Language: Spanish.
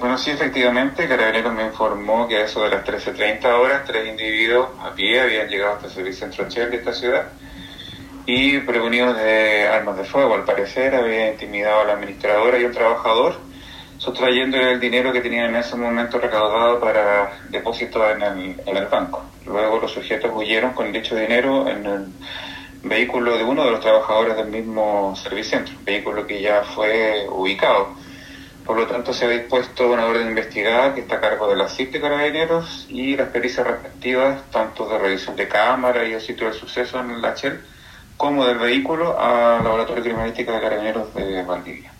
Bueno, sí, efectivamente, Carabineros me informó que a eso de las 13.30 horas, tres individuos a pie habían llegado hasta el servicio centro Shell de esta ciudad y prevenidos de armas de fuego. Al parecer, había intimidado a la administradora y un trabajador, sustrayéndole el dinero que tenían en ese momento recaudado para depósito en el, en el banco. Luego los sujetos huyeron con dicho dinero en el vehículo de uno de los trabajadores del mismo servicio centro, vehículo que ya fue ubicado. Por lo tanto, se ha dispuesto una orden investigada que está a cargo de la CIP de Carabineros y las pericias respectivas, tanto de revisión de cámara y el sitio del suceso en la Shell, como del vehículo al Laboratorio Criminalístico de Carabineros de Valdivia.